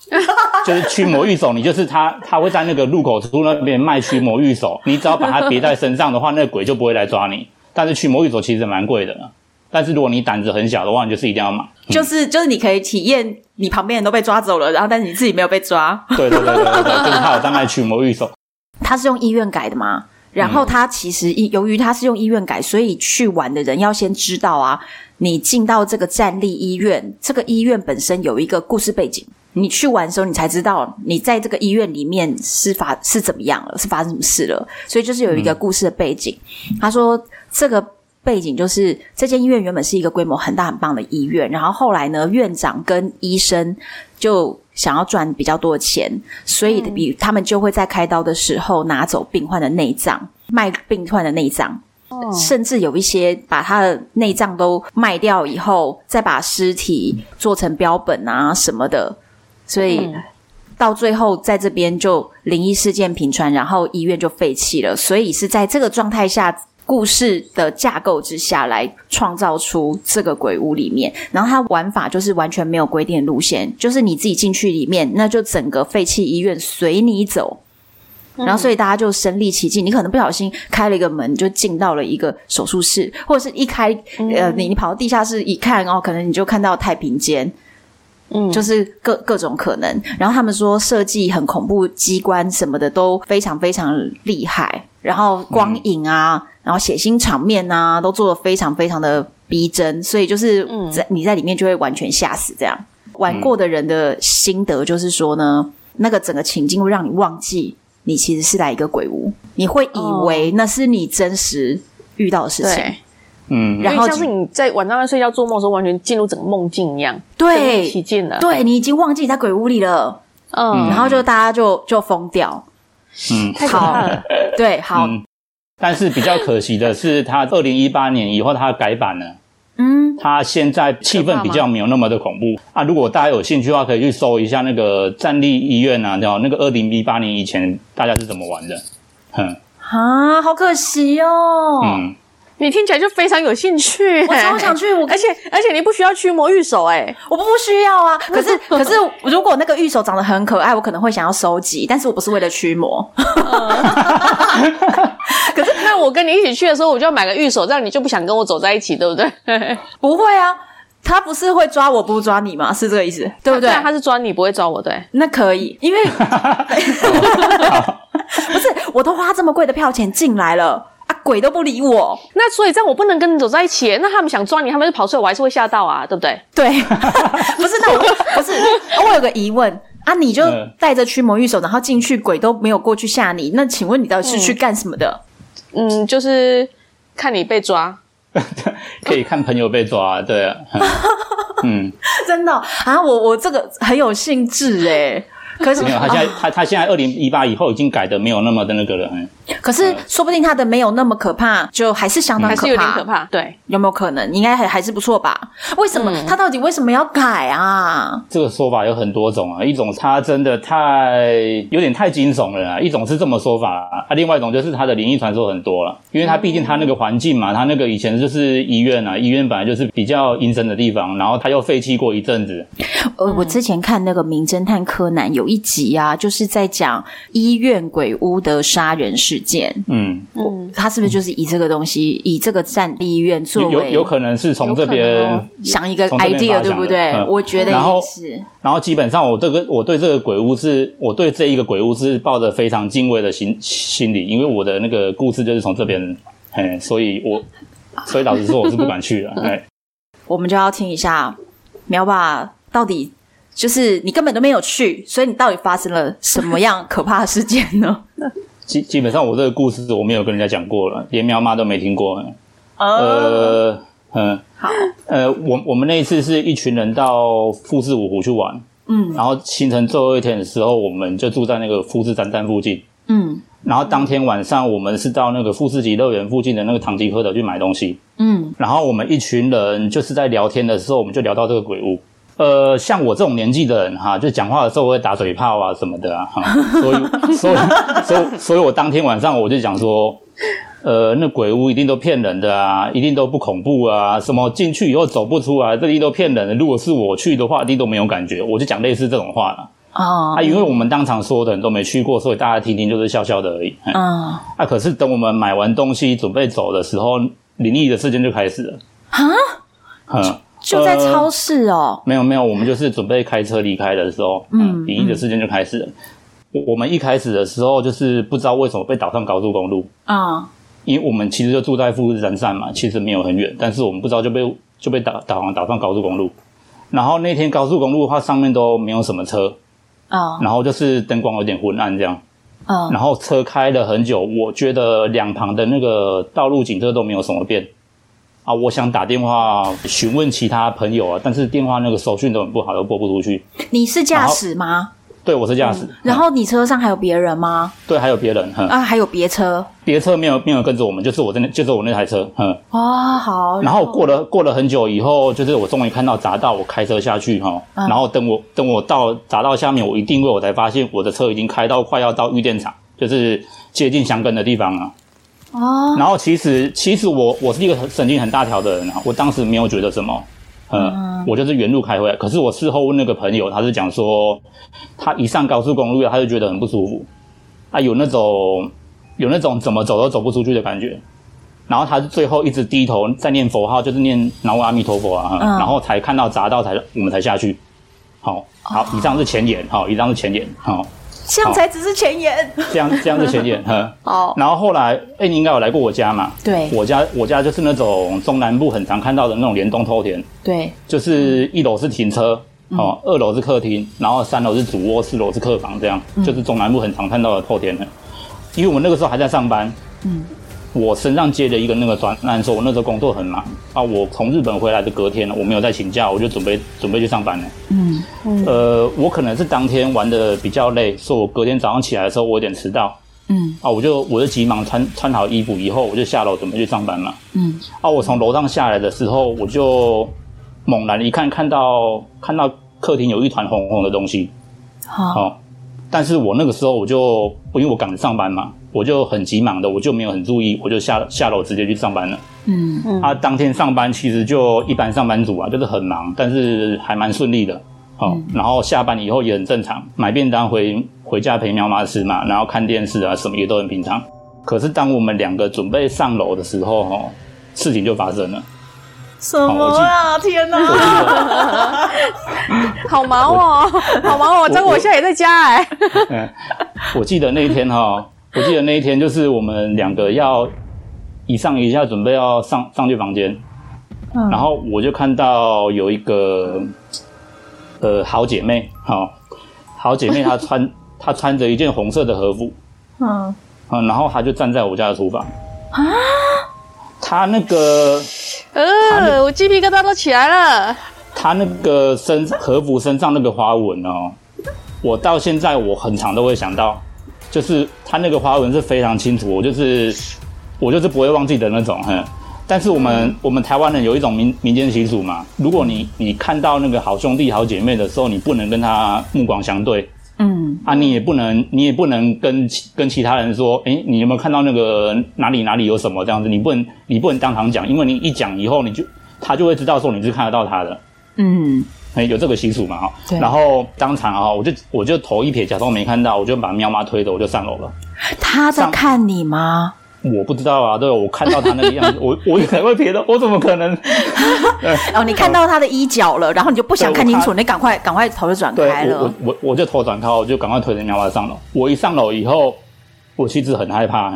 (laughs) 就是驱魔御手，你就是他，他会在那个入口处那边卖驱魔御手，你只要把它别在身上的话，那个鬼就不会来抓你。但是驱魔御手其实蛮贵的，但是如果你胆子很小的话，你就是一定要买，就是就是你可以体验你旁边人都被抓走了，然后但是你自己没有被抓，对对对对对，就是他有在卖驱魔御守。他是用医院改的吗？然后他其实由于他是用医院改，所以去玩的人要先知道啊，你进到这个战立医院，这个医院本身有一个故事背景。你去玩的时候，你才知道你在这个医院里面是发是怎么样了，是发生什么事了。所以就是有一个故事的背景。他说这个背景就是这间医院原本是一个规模很大很棒的医院，然后后来呢，院长跟医生就。想要赚比较多的钱，所以比他们就会在开刀的时候拿走病患的内脏，卖病患的内脏，哦，甚至有一些把他的内脏都卖掉以后，再把尸体做成标本啊什么的，所以到最后在这边就灵异事件频传，然后医院就废弃了，所以是在这个状态下。故事的架构之下来创造出这个鬼屋里面，然后它玩法就是完全没有规定的路线，就是你自己进去里面，那就整个废弃医院随你走，然后所以大家就身临其境，你可能不小心开了一个门就进到了一个手术室，或者是一开呃你你跑到地下室一看哦，可能你就看到太平间，嗯，就是各各种可能。然后他们说设计很恐怖，机关什么的都非常非常厉害，然后光影啊。嗯然后血腥场面啊，都做的非常非常的逼真，所以就是在、嗯、你在里面就会完全吓死。这样玩过的人的心得就是说呢，那个整个情境会让你忘记你其实是来一个鬼屋，你会以为那是你真实遇到的事情。对嗯，然后像是你在晚上在睡觉做梦的时候，完全进入整个梦境一样，对，起劲了。对，你已经忘记你在鬼屋里了。嗯，然后就大家就就疯掉。嗯，太可怕了。对，好。嗯，但是比较可惜的是，它二零一八年以后它改版了。嗯，它现在气氛比较没有那么的恐怖啊。如果大家有兴趣的话，可以去搜一下那个战地医院啊，叫那个二零一八年以前大家是怎么玩的。哼，啊，好可惜哦。嗯。你听起来就非常有兴趣，我超想去，我而且而且你不需要驱魔御手，哎，我不需要啊。可 (laughs) 是可是，如果那个御手长得很可爱，我可能会想要收集，但是我不是为了驱魔。(laughs) 可是 (laughs) 那我跟你一起去的时候，我就要买个御手，这样你就不想跟我走在一起，对不对？不会啊，他不是会抓我不抓你吗？是这个意思，对不对？他是抓你，不会抓我，对。那可以，因为不是，我都花这么贵的票钱进来了。啊，鬼都不理我，那所以这样我不能跟你走在一起。那他们想抓你，他们就跑出来，我还是会吓到啊，对不对？对，不是那我不是，我有个疑问啊，你就带着驱魔御手，然后进去，鬼都没有过去吓你，那请问你到底是去干什么的？嗯，嗯，就是看你被抓，(laughs) 可以看朋友被抓，对啊，嗯，(laughs) 真的啊，我我这个很有兴致哎。可是没有，他现在、哦、他他现在二零一八以后已经改的没有那么的那个了。可是说不定他的没有那么可怕，就还是相当可怕，还是有点可怕。对，有没有可能？应该还还是不错吧？为什么、嗯、他到底为什么要改啊？这个说法有很多种啊，一种他真的太有点太惊悚了啊，一种是这么说法啊，另外一种就是他的灵异传说很多了，因为他毕竟他那个环境嘛，他那个以前就是医院啊，医院本来就是比较阴森的地方，然后他又废弃过一阵子。呃，我之前看那个名侦探柯南有一集啊，就是在讲医院鬼屋的杀人事件。嗯嗯，他是不是就是以这个东西，以这个战地医院作为有有可能是从这边想一个 idea，对不对？我觉得也是。然后基本上我这个我对这个鬼屋是，我对这一个鬼屋是抱着非常敬畏的心心理，因为我的那个故事就是从这边，嘿，所以我所以老实说我是不敢去的。哎，(laughs) 我们就要听一下苗爸。到底就是你根本都没有去，所以你到底发生了什么样可怕的事件呢？(laughs) 基基本上我这个故事我没有跟人家讲过了，连喵妈都没听过。呃，呃，嗯，好，呃，我我们那一次是一群人到富士五湖去玩，嗯，然后行程最后一天的时候，我们就住在那个富士山站附近，嗯，然后当天晚上我们是到那个富士急乐园附近的那个唐吉诃德去买东西，嗯，然后我们一群人就是在聊天的时候，我们就聊到这个鬼屋。呃，像我这种年纪的人哈，就讲话的时候会打嘴炮啊什么的啊，哈，(laughs) 所以，所以，所以，所以我当天晚上我就讲说，呃，那鬼屋一定都骗人的啊，一定都不恐怖啊，什么进去以后走不出来，这里都骗人的。如果是我去的话，一定都没有感觉。我就讲类似这种话了。哦，啊，因为我们当场说的人都没去过，所以大家听听就是笑笑的而已。嗯，啊，可是等我们买完东西准备走的时候，灵异的事件就开始了。啊，嗯。就在超市哦、呃，没有没有，我们就是准备开车离开的时候，嗯，灵异的事件就开始。了。我、嗯、我们一开始的时候就是不知道为什么被导上高速公路。啊、嗯，因为我们其实就住在富士山上嘛，其实没有很远，但是我们不知道就被就被导导航导上高速公路。然后那天高速公路的话上面都没有什么车啊、嗯，然后就是灯光有点昏暗这样，嗯，然后车开了很久，我觉得两旁的那个道路景色都没有什么变。啊，我想打电话询问其他朋友啊，但是电话那个手讯都很不好，又拨不出去。你是驾驶吗？对，我是驾驶、嗯。然后你车上还有别人吗？对，还有别人。啊，还有别车？别车没有没有跟着我们，就是我在那，就是我那台车。嗯。哦，好。然后过了过了很久以后，就是我终于看到匝道，我开车下去哈、嗯。然后等我等我到匝道下面，我一定位，我才发现我的车已经开到快要到玉电厂，就是接近箱根的地方了。哦，然后其实其实我我是一个神经很大条的人啊，我当时没有觉得什么，嗯，嗯我就是原路开回来。可是我事后问那个朋友，他是讲说，他一上高速公路，他就觉得很不舒服，他有那种有那种怎么走都走不出去的感觉。然后他最后一直低头在念佛号，就是念南无阿弥陀佛啊，嗯、然后才看到匝道，才我们才下去。好，好，以上是前言，好，以上是前言，好。这样才只是前言，这样这样是前言，(laughs) 呵。哦。然后后来，哎，你应该有来过我家嘛？对。我家我家就是那种中南部很常看到的那种联动透天。对。就是一楼是停车，嗯、哦，二楼是客厅，然后三楼是主卧，四楼是客房，这样、嗯、就是中南部很常看到的透田了。因为我们那个时候还在上班。嗯。我身上接了一个那个专案，说我那时候工作很忙啊。我从日本回来的隔天，我没有再请假，我就准备准备去上班了。嗯嗯。呃，我可能是当天玩的比较累，所以我隔天早上起来的时候我有点迟到。嗯，啊，我就我就急忙穿穿好衣服以后，我就下楼准备去上班嘛。嗯，啊，我从楼上下来的时候，我就猛然一看，看到看到客厅有一团红红的东西。好，哦，但是我那个时候我就因为我赶着上班嘛，我就很急忙的，我就没有很注意，我就下下楼直接去上班了。嗯嗯啊，当天上班其实就一般上班族啊，就是很忙，但是还蛮顺利的。哦，嗯然后下班以后也很正常，买便当回回家陪喵妈吃嘛，然后看电视啊，什么也都很平常。可是当我们两个准备上楼的时候，哦，事情就发生了。什么啊？天哪！(laughs) 好忙哦，好忙哦！张果我现在也在家哎。(laughs) 嗯，我记得那一天哈、哦，我记得那一天就是我们两个要一上一下准备要上上去房间，嗯。然后我就看到有一个呃好姐妹，好、哦、好姐妹她穿 (laughs) 她穿着一件红色的和服，嗯。嗯，然后她就站在我家的厨房。啊，她那个呃，我鸡皮疙瘩都起来了。她那个身和服身上那个花纹哦，我到现在我很常都会想到，就是他那个花纹是非常清楚，我就是我就是不会忘记的那种，哼。但是我们、嗯、我们台湾人有一种民民间习俗嘛，如果你你看到那个好兄弟好姐妹的时候，你不能跟他目光相对，嗯啊，你也不能你也不能跟跟其他人说，诶，你有没有看到那个哪里哪里有什么这样子？你不能你不能当场讲，因为你一讲以后，你就他就会知道说你是看得到他的，嗯，诶，有这个习俗嘛哈。然后当场啊，我就我就头一撇，假装没看到，我就把喵妈推着，我就上楼了。他在看你吗？我不知道啊，对，我看到他那个样子，我我也才会撇的，我怎么可能？(laughs) 哦，你看到他的衣角了，然后你就不想看清楚，你赶快赶快头就转开了。我我我就头转开，我就赶快推着喵妈上楼。我一上楼以后，我其实很害怕，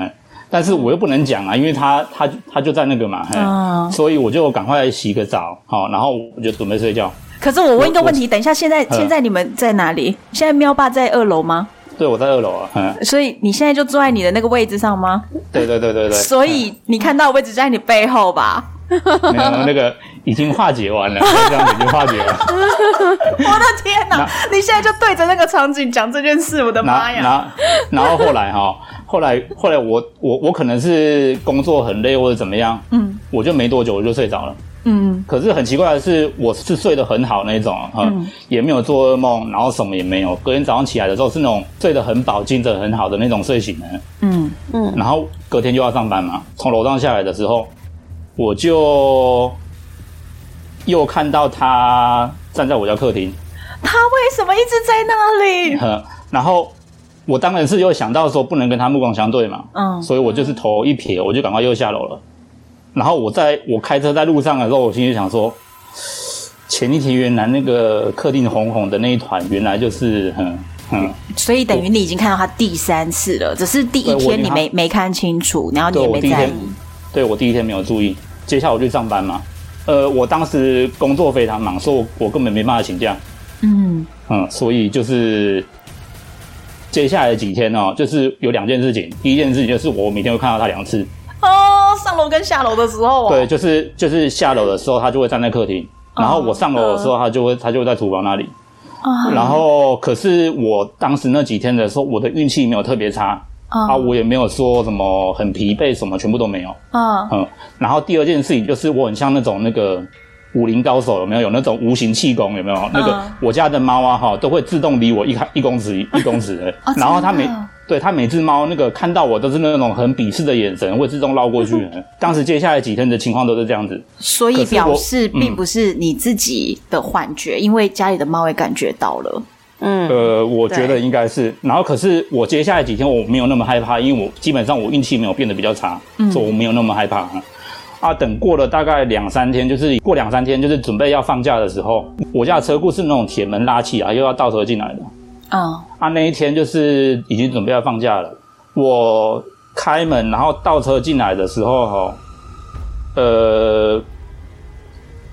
但是我又不能讲啊，因为他他他就在那个嘛，嗯，所以我就赶快洗个澡，好，然后我就准备睡觉。可是我问一个问题，等一下，现在现在你们在哪里？现在喵爸在二楼吗？对，我在二楼啊，嗯，所以你现在就坐在你的那个位置上吗？对对对对对。所以你看到的位置在你背后吧？(laughs) 没有，那个已经化解完了，这样已经化解了。(laughs) 我的天哪！你现在就对着那个场景讲这件事，我的妈呀！然后然后后来哈，后来后来我我我可能是工作很累或者怎么样，嗯，我就没多久我就睡着了。嗯，可是很奇怪的是，我是睡得很好那一种，嗯，也没有做噩梦，然后什么也没有。隔天早上起来的时候是那种睡得很饱、精神很好的那种睡醒的，嗯嗯。然后隔天就要上班嘛，从楼上下来的时候，我就又看到他站在我家客厅。他为什么一直在那里？嗯，(laughs) 然后我当然是又想到说不能跟他目光相对嘛，嗯，所以我就是头一撇，我就赶快又下楼了。然后我在我开车在路上的时候，我心里想说，前一天原来那个客厅红红的那一团，原来就是嗯嗯。所以等于你已经看到他第三次了，只是第一天你没没看清楚，然后你也没在意。对，我第一天没有注意，接下来我去上班嘛。呃，我当时工作非常忙，所以我我根本没办法请假。嗯嗯，所以就是接下来的几天哦，就是有两件事情。第一件事情就是我每天会看到他两次。哦，上楼跟下楼的时候、哦，对，就是就是下楼的时候，他就会站在客厅，然后我上楼的时候，他就会、uh, 他就会在厨房那里。Uh, 然后，可是我当时那几天的时候，我的运气没有特别差、uh, 啊，我也没有说什么很疲惫，什么全部都没有。Uh, 嗯，然后第二件事情就是我很像那种那个武林高手，有没有？有那种无形气功，有没有？Uh, 那个我家的猫啊，哈，都会自动离我一开 (laughs) 一公尺 (laughs) 一公尺的，uh, (laughs) 然后它每。对，它每只猫那个看到我都是那种很鄙视的眼神，会自动绕过去。当时接下来几天的情况都是这样子，所以表示并不是你自己的幻觉，嗯、因为家里的猫也感觉到了。嗯，呃，我觉得应该是。然后可是我接下来几天我没有那么害怕，因为我基本上我运气没有变得比较差，嗯、所以我没有那么害怕。啊，等过了大概两三天，就是过两三天，就是准备要放假的时候，我家的车库是那种铁门拉起来，又要倒车进来的。嗯，oh. 啊，那一天就是已经准备要放假了。我开门，然后倒车进来的时候，哈，呃，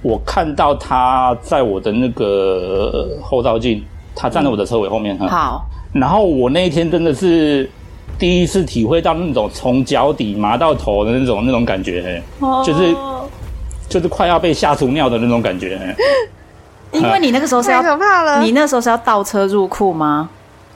我看到他在我的那个后照镜，他站在我的车尾后面。哈、嗯，好。然后我那一天真的是第一次体会到那种从脚底麻到头的那种那种感觉，嘿，oh. 就是就是快要被吓出尿的那种感觉。(laughs) 因为你那个时候是要，太可怕了。你那时候是要倒车入库吗？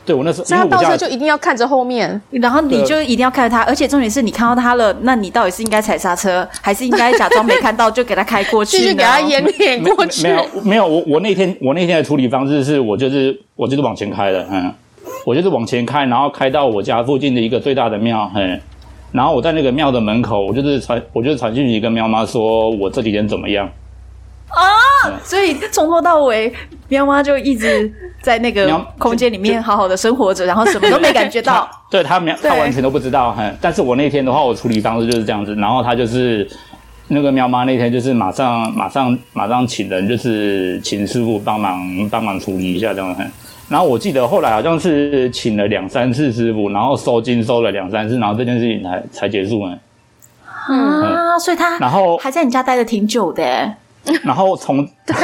对我那时候，所以他倒车就一定要看着后面，然后你就一定要看着他，而且重点是你看到他了，那你到底是应该踩刹车，还是应该假装没看到就给他开过去？继 (laughs) 续给他掩脸过去？没有没有，我我那天我那天的处理方式是我就是我就是往前开的，嗯，我就是往前开，然后开到我家附近的一个最大的庙，嘿，然后我在那个庙的门口，我就是传我就是传讯息跟喵妈说我这几天怎么样。啊！所以从头到尾，喵妈就一直在那个空间里面好好的生活着，然后什么都没感觉到。(laughs) 对他喵，他完全都不知道。哼，但是我那天的话，我处理方式就是这样子。然后他就是那个喵妈那天就是马上马上马上请人，就是请师傅帮忙帮忙处理一下这样。然后我记得后来好像是请了两三次师傅，然后收金收了两三次，然后这件事情才才结束呢。啊，所以他然后还在你家待了挺久的。(laughs) 然后从对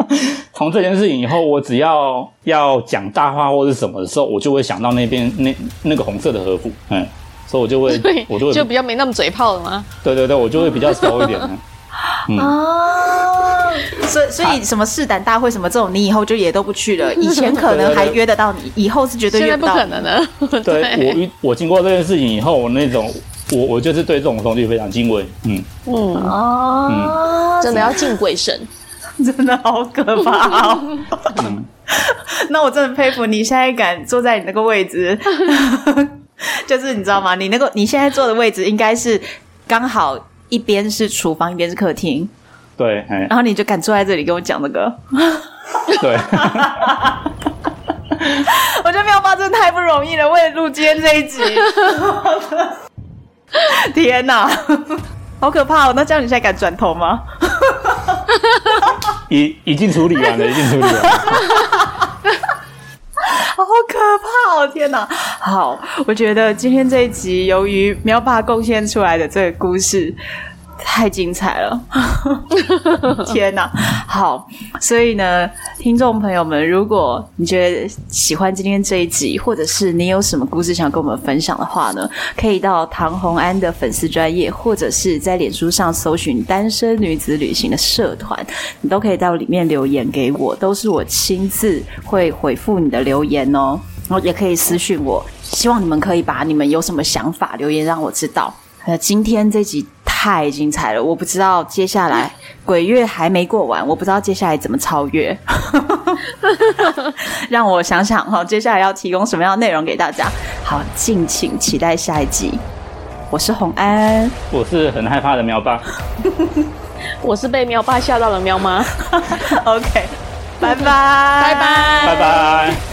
(laughs) 从这件事情以后，我只要要讲大话或是什么的时候，我就会想到那边那那个红色的和服，嗯，所以我就会 (laughs) 我就会就比较没那么嘴炮了吗？对对对，我就会比较熟一点。嗯、啊，所以所以什么试胆大会什么这种，你以后就也都不去了。(laughs) 以前可能还约得到你，以后是绝对约不到。不可能的。(laughs) 对，我我经过这件事情以后，我那种。我我就是对这种东西非常敬畏，嗯嗯哦，嗯，真的要敬鬼神，(laughs) 真的好可怕哦。嗯、那我真的佩服你，现在敢坐在你那个位置，就是你知道吗？你那个你现在坐的位置应该是刚好一边是厨房，一边是客厅，对，然后你就敢坐在这里跟我讲这个，对。(laughs) 我觉得妙爸真的太不容易了，为了录今天这一集。(laughs) 天哪，好可怕哦！那这样你现在敢转头吗？已已经处理完了，已经处理完了。(laughs) 好可怕哦！天哪，好，我觉得今天这一集由于喵爸贡献出来的这个故事。太精彩了！(laughs) 天哪，好，所以呢，听众朋友们，如果你觉得喜欢今天这一集，或者是你有什么故事想跟我们分享的话呢，可以到唐红安的粉丝专业，或者是在脸书上搜寻“单身女子旅行”的社团，你都可以到里面留言给我，都是我亲自会回复你的留言哦。然后也可以私讯我，希望你们可以把你们有什么想法留言让我知道。那今天这集。太精彩了！我不知道接下来鬼月还没过完，我不知道接下来怎么超越。(laughs) 让我想想哈，接下来要提供什么样的内容给大家？好，敬请期待下一集。我是红安，我是很害怕的喵爸，(laughs) 我是被喵爸吓到了喵妈。(laughs) OK，拜拜，拜拜，拜拜。